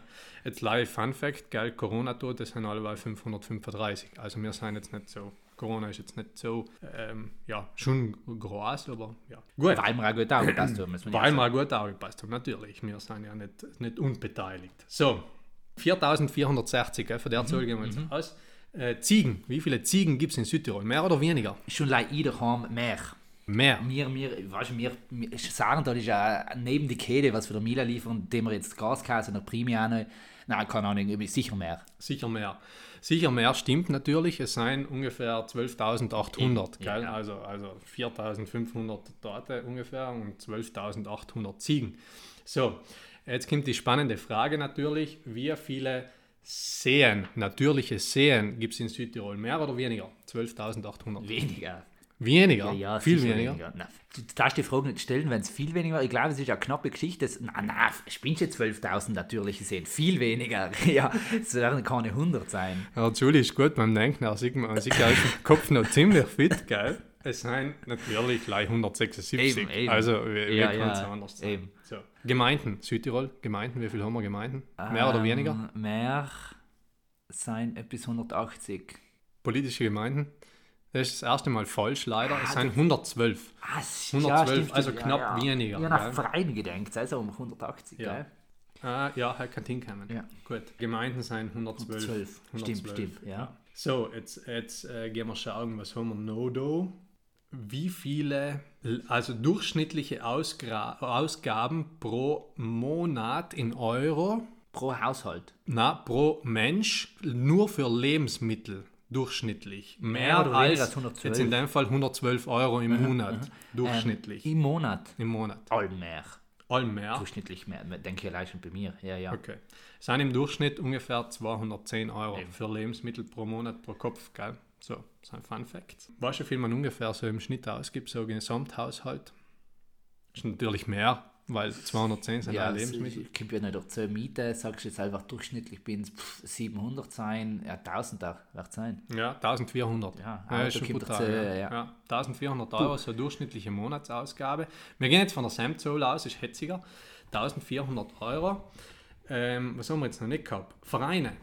Jetzt live Fun Fact, gell, Corona-Tote sind alle 535. Also wir sind jetzt nicht so, Corona ist jetzt nicht so, ähm, ja, schon groß, aber ja. Gut, Weil wir auch gut aufgepasst haben, ja wir gut aufgepasst haben, natürlich. Wir sind ja nicht, nicht unbeteiligt. So, 4460, gell, von der Zahl gehen wir jetzt aus. Äh, Ziegen, wie viele Ziegen gibt es in Südtirol? Mehr oder weniger? Schon leid jeder haben mehr. Mehr. Wir, wir, weißt wir, wir sagen, das ist ja neben die Käde, was wir der Mila liefern, dem wir jetzt und auch noch, nein, keine Ahnung, sicher mehr. Sicher mehr. Sicher mehr stimmt natürlich. Es seien ungefähr 12.800, Ja, ja. Also, also 4.500 Tote ungefähr und 12.800 Ziegen. So, jetzt kommt die spannende Frage natürlich. Wie viele Seen, natürliche Seen gibt es in Südtirol? Mehr oder weniger? 12.800. Weniger. Weniger? Ja, ja, Viel sicher weniger? Nein, du darfst die Frage nicht stellen, wenn es viel weniger war. Ich glaube, es ist eine knappe Geschichte. Das, nein, nein, spinnst du 12.000 natürliche Seen? Viel weniger. ja, es werden keine 100 sein. Ja, Julie ist gut beim Denken. Er sieht, man sieht ja im Kopf noch ziemlich fit, gell? Es sind natürlich gleich 176. Eben, eben. Also, wie Ja, kann es ja, anders eben. So. Gemeinden, Südtirol, Gemeinden, wie viel haben wir Gemeinden? Mehr oder weniger? Ähm, Mehr sein etwas 180. Politische Gemeinden? Das ist das erste Mal falsch, leider. Es sind 112. Ah, s- 112, also stimmt, knapp weniger, Ich habe nach? Vereinen gedenkt, also um 180, Ja. gell? Ah, ja, er kann hinkommen. Ja. Gut. Gemeinden sind 112. 112. Stimmt, stimmt, ja. So, jetzt, jetzt äh, gehen wir schauen, was haben wir noch da? Wie viele, also durchschnittliche Ausgra Ausgaben pro Monat in Euro, Pro Haushalt. na, pro Mensch, nur für Lebensmittel durchschnittlich. Mehr, weniger als, als 112. jetzt in dem Fall 112 Euro im Monat, durchschnittlich, Im Monat. im Monat. All mehr. All mehr. Durchschnittlich mehr. Denke ich allein schon bei mir. Ja, ja. Okay. Es sind im Durchschnitt ungefähr 210 Euro für Lebensmittel pro Monat pro Kopf, gell? So, das sind Fun Facts. Weißt du, wie viel man ungefähr so im Schnitt ausgibt, so im Gesamthaushalt? Ist natürlich mehr, weil 210 sind Ja, alle Lebensmittel. es kommt ja nicht durch 10 Miete, sagst du jetzt einfach durchschnittlich bin es 700 sein, ja 1000 da wird sein. Ja, 1400. Ja, ja ist schon brutal. dazu, ja. ja. Ja, 1400 Euro, so durchschnittliche Monatsausgabe. Wir gehen jetzt von der Samzahl aus, ist hetziger. 1400 Euro. Ähm, was haben wir jetzt noch nicht gehabt? Vereine.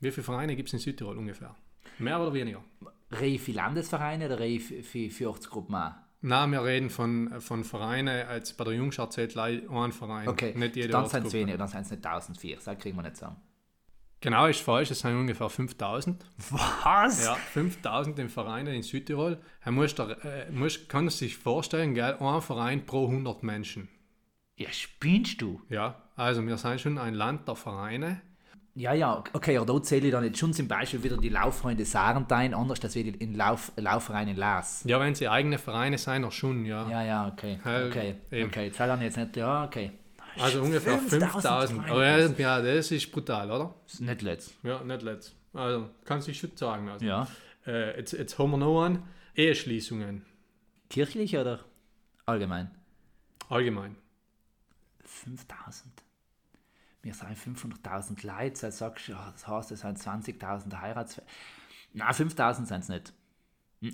Wie viele Vereine gibt es in Südtirol ungefähr? Mehr oder weniger? Rei für Landesvereine oder Rei für, für, für Ortsgruppen auch? Nein, wir reden von, von Vereinen, als bei der Jungschar zählt gleich ein Verein, Okay, nicht jede dann sind es weniger, dann sind es nicht 1004, das kriegen wir nicht zusammen. Genau, ist falsch, es sind ungefähr 5000. Was? Ja, 5000 in Vereinen in Südtirol. Er muss da, äh, muss, kann sich vorstellen, gell, ein Verein pro 100 Menschen. Ja, spinnst du? Ja, also wir sind schon ein Land der Vereine. Ja, ja, okay, aber da zähle ich dann jetzt schon zum Beispiel wieder die Lauffreunde Sarentein, anders als wir die in Lauf, Laufverein in Lars. Ja, wenn sie eigene Vereine sind, auch schon, ja. Ja, ja, okay. Ja, Okay, eben. okay, habe ich jetzt nicht, ja, okay. Also ungefähr 5000. Aber ja, das ist brutal, oder? Ist Nicht letzt. Ja, nicht letzt. Also, kann sich schon sagen. Also. Ja. Äh, jetzt, jetzt haben wir noch einen. Eheschließungen. Kirchlich oder allgemein? Allgemein. 5000. Wir sind 500.000 Leute, dann sagst du, das heißt, es sind 20.000 Heiratsfälle. Na, 5000 sind es nicht.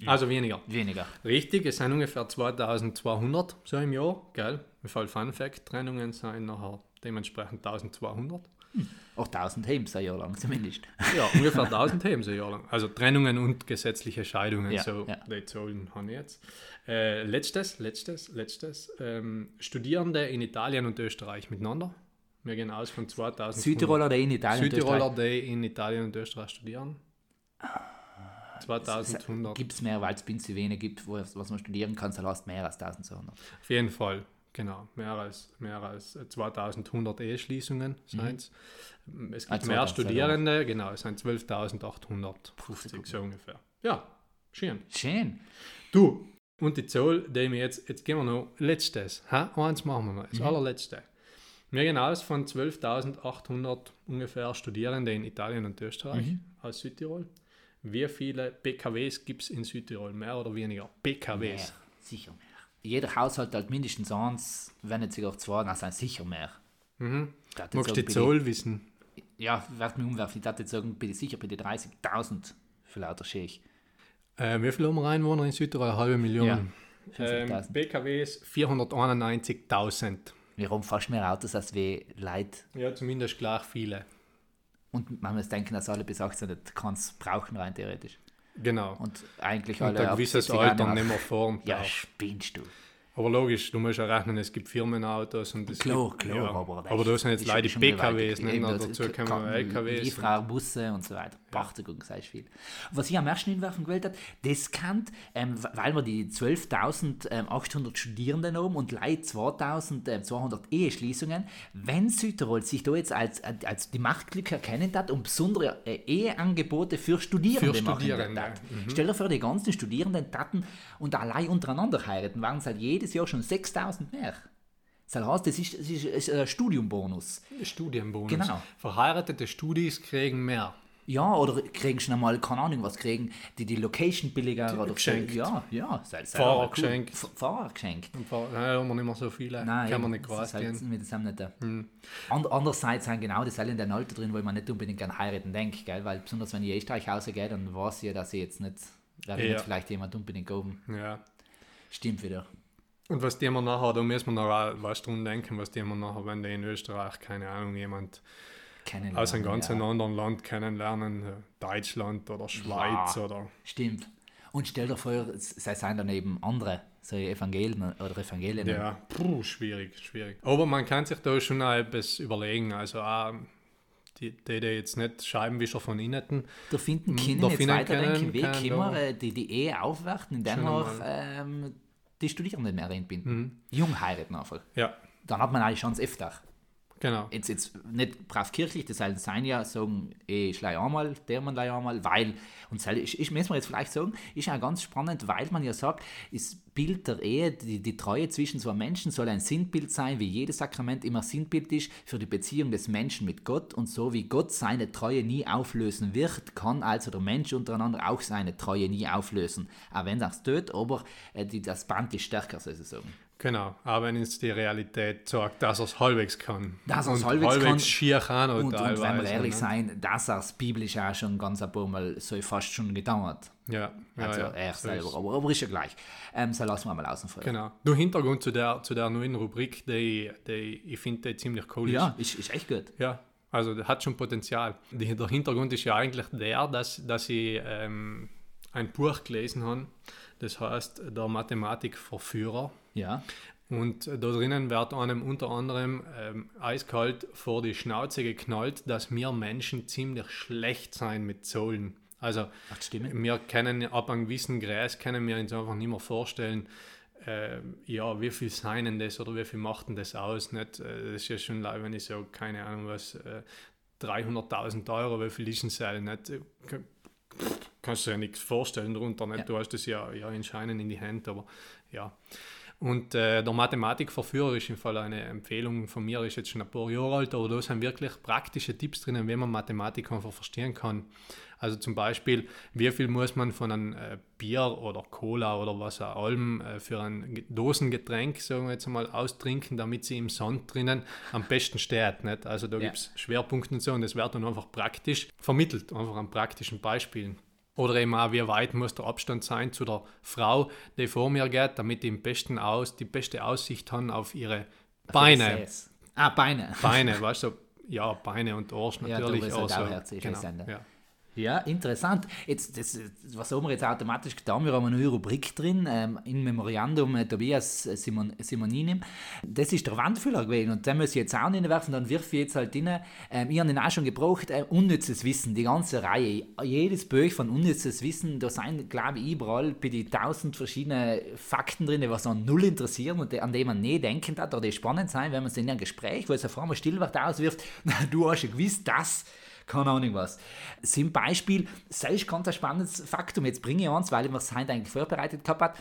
Also weniger. Weniger. Richtig, es sind ungefähr 2200 so im Jahr, gell? Im Fall Fun Fact, Trennungen sind nachher dementsprechend 1200. Auch 1000 Hems ein Jahr lang zumindest. Ja, ungefähr 1000 Themen so ein Jahr lang. Also Trennungen und gesetzliche Scheidungen, Ja, so ja. die Zahlen habe ich jetzt. Äh, letztes, letztes, letztes. Ähm, Studierende in Italien und Österreich miteinander. Wir gehen aus von 2000. Südtiroler oder in Italien? und Südtiroler, die in Italien und Österreich studieren. 2100. Gibt es mehr, weil es wenig gibt, wo, was man studieren kann, hast du mehr als 1200. Auf jeden Fall, genau. Mehr als, mehr als 2100 Eheschließungen sind es. Es gibt Ah, mehr 2000, Studierende, genau, es sind 12.850 so ungefähr. Ja, schön. Schön. Du, und die Zahl, die wir jetzt, jetzt gehen wir noch, letztes, ha? eins machen wir noch, das allerletzte. Wir gehen aus von 12.800 ungefähr Studierende in Italien und Österreich aus Südtirol. Wie viele PKWs gibt es in Südtirol? Mehr oder weniger? Mehr. PKWs. Sicher mehr. Jeder Haushalt hat mindestens eins, wenn nicht sogar zwei, dann sind sicher mehr. Mhm. Magst du die Zahl wissen? Ja, werd mir umwerfen. Ich dachte jetzt sagen, bitte sicher bitte 30.000 für lauter Schäch. Äh, wie viele haben wir Einwohner in Südtirol? Eine halbe Million. Ja. Ähm, 50.000. PKWs 491.000. Wir haben fast mehr Autos als wir Leute. Ja, zumindest gleich viele. Und man muss denken, dass alle bis 18 nicht kann's brauchen, rein theoretisch. Genau. Und eigentlich Und alle. ein ab gewisses 70 Alter nicht mehr und Ja, spinnst du. Aber logisch, du musst ja rechnen, es gibt Firmenautos und es Klar, gibt, klar, ja. aber. aber da sind jetzt leider die PKWs, nicht? Das- dazu kommen LKWs. Lieferer, Busse und so weiter. Pachtung sei viel. Was ich am ersten hinwerfen gewählt habe, das kann, ähm, weil wir die 12.800 Studierenden haben und leider 2.200 Eheschließungen, wenn Südtirol sich da jetzt als, als die Machtglück erkennen hat und besondere äh, Eheangebote für Studierende, Für machen Studierende, hat. Stell dir vor, die ganzen Studierenden taten und allein untereinander heiraten, waren es halt jedes Jahr schon 6.000 mehr. Das heißt, das ist, das ist, ein Studiumbonus. Studienbonus. Genau. Verheiratete Studis kriegen mehr. Ja, oder kriegen schon einmal, keine Ahnung, was kriegen, die die Location billiger oder so. geschenkt. Ja, ja. Sei, sei Fahrergeschenk. Cool. Fahrergeschenk. Und ver- Nein, haben wir nicht mehr so viele. Nein, Kann man nicht das halt quasi. mit dem nicht da. Hm. And, andererseits sind genau dasselbe in dem Alter drin, wo man nicht unbedingt an heiraten denkt, gell? weil besonders wenn ich Österreich rausgehe, dann weiß ich ja, dass ich jetzt nicht, ich Ja. nicht vielleicht jemand unbedingt oben. Ja. Stimmt wieder. Und was die wir nachher, da müssen wir noch was drum denken, was die wir nachher, wenn die in Österreich, keine Ahnung, jemand aus einem ganz ja. anderen Land kennenlernen, äh, Deutschland oder Schweiz Ja. oder Stimmt. Und stell dir vor, sei seien daneben andere, so Evangelien oder Evangelien. Ja, puh, schwierig, schwierig. Aber man kann sich da schon etwas überlegen. Also auch die, die, die jetzt nicht Scheibenwischer von innen. Da finden Mm, Kinder jetzt weiterdenken, wie können wir äh, die, die Ehe aufwerten, indem Schon wir ähm, die Studierenden mehr einbinden. Mhm. Jung heiraten einfach. Ja, Dann hat man eine Chance öfter. Genau. Jetzt, jetzt nicht brav kirchlich, das heißt, sein ja sagen, eh, ich leih einmal, der man leih einmal, weil, und das ich, ich muss mir jetzt vielleicht sagen, ist ja ganz spannend, weil man ja sagt, das Bild der Ehe, die, die Treue zwischen zwei Menschen soll ein Sinnbild sein, wie jedes Sakrament immer Sinnbild ist für die Beziehung des Menschen mit Gott und so wie Gott seine Treue nie auflösen wird, kann also der Mensch untereinander auch seine Treue nie auflösen. Auch wenn das tut, aber äh, die, das Band ist stärker sozusagen. Genau, aber wenn jetzt die Realität sagt, dass er es halbwegs kann. Dass er's Und halbwegs kann. schier kann Und, und wenn wir ehrlich ne? sein, dass er es biblisch auch schon ganz ein paar Mal so fast schon getan hat. Ja, ja, Also ja, er selber, aber, aber ist ja gleich. Ähm, so lassen wir mal außen vor. Genau. Du Hintergrund zu der, zu der neuen Rubrik, die, die ich finde ziemlich cool ist. Ja, ist, ist echt gut. Ja, also hat schon Potenzial. Die, der Hintergrund ist ja eigentlich der, dass, dass ich ähm, ein Buch gelesen habe, das heißt Der Mathematikverführer. Ja, Und da drinnen wird einem unter anderem ähm, eiskalt vor die Schnauze geknallt, dass wir Menschen ziemlich schlecht sein mit Zahlen. Also wir können ab einem gewissen Gräs können wir uns einfach nicht mehr vorstellen, äh, ja, wie viel sein denn das oder wie viel macht denn das aus? Nicht? Äh, Das ist ja schon leid, wenn ich so, keine Ahnung was, äh, 300.000 Euro, wie viel ist denn das? Nicht? Äh, Ka- Kannst du dir ja nichts vorstellen darunter, nicht? Ja. Du hast das ja, ja anscheinend in die Hand, aber ja. Und äh, der Mathematikverführer ist im Fall eine Empfehlung von mir, ist jetzt schon ein paar Jahre alt, aber da sind wirklich praktische Tipps drinnen, wie man Mathematik einfach verstehen kann. Also zum Beispiel, wie viel muss man von einem äh, Bier oder Cola oder was auch allem äh, für ein Ge- Dosengetränk, sagen wir jetzt mal, austrinken, damit sie im Sand drinnen am besten steht. Nicht? Also da Ja. gibt es Schwerpunkte und so und das wird dann einfach praktisch vermittelt, einfach an praktischen Beispielen. Oder eben auch, wie weit muss der Abstand sein zu der Frau, die vor mir geht, damit die, im besten aus, die beste Aussicht haben auf ihre Beine. Sass. Ah, Beine. Beine, weißt du, ja, Beine und Arsch Ja, natürlich. wo es halt also, auch Herz genau, ja- ja. Interessant. Jetzt, das, was haben wir jetzt automatisch getan? Wir haben eine neue Rubrik drin, ähm, in Memoriandum äh, Tobias äh, Simon, Simoninim. Das ist der Wandfüller gewesen und den muss ich jetzt auch reinwerfen, dann wirf ich jetzt halt rein. Ähm, ich habe den auch schon gebraucht, äh, unnützes Wissen, die ganze Reihe. Jedes Buch von unnützes Wissen, da sind, glaube ich, überall bei die tausend verschiedene Fakten drin, die was an null interessieren und an die man nie denken hat oder die spannend sein, wenn man es in einem Gespräch, wo es auf einmal still wird, auswirft, du hast ja gewusst, das keine Ahnung was. Zum Beispiel, ist ganz ein spannendes Faktum. Jetzt bringe ich eins, weil ich mir das heute eigentlich vorbereitet gehabt habe.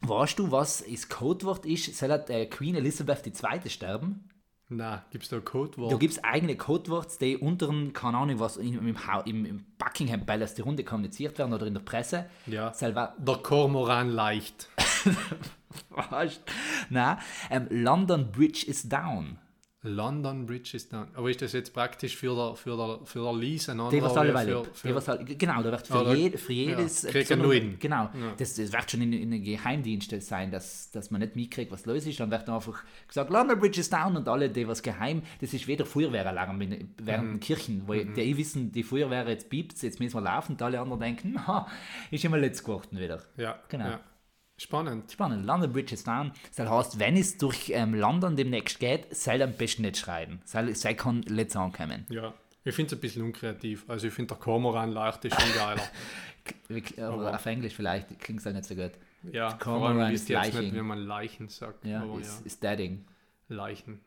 Weißt du, was das Codewort ist? Soll äh, Queen Elizabeth II. sterben? Na, gibt es da ein Codewort? Da gibt es eigene Codeworte, die unter dem, keine Ahnung was, im, im, im, Buckingham Palace die Runde kommuniziert werden oder in der Presse. Ja. Selber, Der Kormoran leicht. weißt Nein, ähm, London Bridge is down. London Bridge ist down. Aber ist das jetzt praktisch für der, für der, für der Lease ein Die, was anderer alle wie Weile. für, für, was alle, genau, da wird für, Oder- jed, für jedes. ja, kriegt einen neuen. Genau. Das, das wird schon in, in den Geheimdiensten sein, dass, dass man nicht mitkriegt, was los ist. Dann wird einfach gesagt, London Bridge is down und alle, die was geheim. Das ist weder Feuerwehralarm in- während Mhm. Kirchen, wo die wissen, die Feuerwehr jetzt piept, jetzt müssen wir laufen und alle anderen denken, na, ist immer letzt geworden wieder. ja, Genau. Ja. Spannend. Spannend. London Bridge is down. Das heißt, wenn es durch ähm, London demnächst geht, soll am besten nicht schreiben. Soll, soll kann letzt ankommen. Ja. Ich finde es ein bisschen unkreativ. Also ich finde der Kormoran leicht ist schon geiler. Aber auf Englisch vielleicht klingt es auch nicht so gut. ja, Kormoran ist Leichen. nicht, wie man Leichen sagt. Ja, aber ist, ja, ist dadding. Leichen.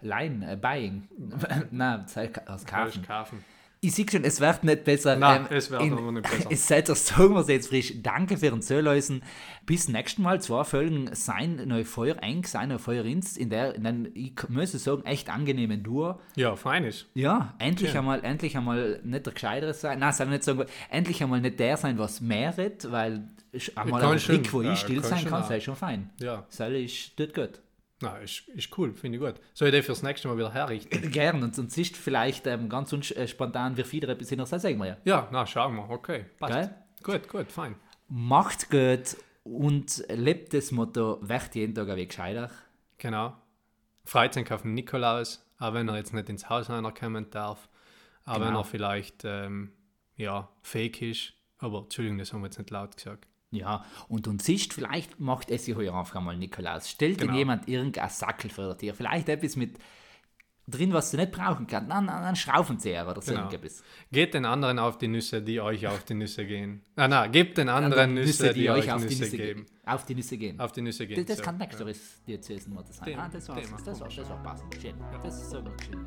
Line, äh, buying. Nein, das heißt aus Kaufen. Ich sehe schon, es wird nicht besser. Ähm, Nein, es wird in- aber nicht besser. Es seid das sagen wir es jetzt frisch. Danke für den Zuhören. Bis nächsten Mal. Zwei Folgen sein neue Feuer eng, sein neue Feuer ins, in der, in der, ich muss sagen, echt angenehmen Duo. Ja, fein ist. Ja, endlich Schön. einmal, endlich einmal nicht der Gescheitere sein. Nein, soll ich nicht sagen, endlich einmal nicht der sein, was mehr redet, weil einmal ein Trick, wo ja, ich still kann sein kann, sei schon fein. Ja. Soll ich, tut gut. Na, ist, ist cool, finde ich gut. Soll ich den fürs nächste Mal wieder herrichten? Gern. Und sonst ist vielleicht ähm, ganz uns- äh, spontan, wie wieder etwas der Saison, sagen wir ja. Ja, na, schauen wir. Okay, passt. Geil. Gut, gut, fein. Macht gut und lebt das Motto, wird jeden Tag ein wenig gescheiter. Genau. Freizeit auf den Nikolaus, auch wenn er jetzt nicht ins Haus einer kommen darf. Auch wenn Genau. er vielleicht, ähm, ja, fake ist. Aber, Entschuldigung, das haben wir jetzt nicht laut gesagt. Ja, und und siehst, vielleicht macht es sich heuer einfach mal Nikolaus. Stellt Genau. denn jemand irgendein Sackel vor dir? Vielleicht etwas mit drin, was du nicht brauchen kannst. Nein, nein, einen Schraubenzieher oder so Genau. irgendetwas. Geht den anderen auf die Nüsse, die euch auf die Nüsse gehen. Ah, na, gebt den anderen Nüsse, die, euch auf Nüsse, die Nüsse geben. ge- Auf die Nüsse gehen. Auf die Nüsse gehen. das das so. kann nächstes dir zu essen oder sein. Ah, das war, dem das, machen war, wir. das war passend. Schön. Das ist so gut. Schön.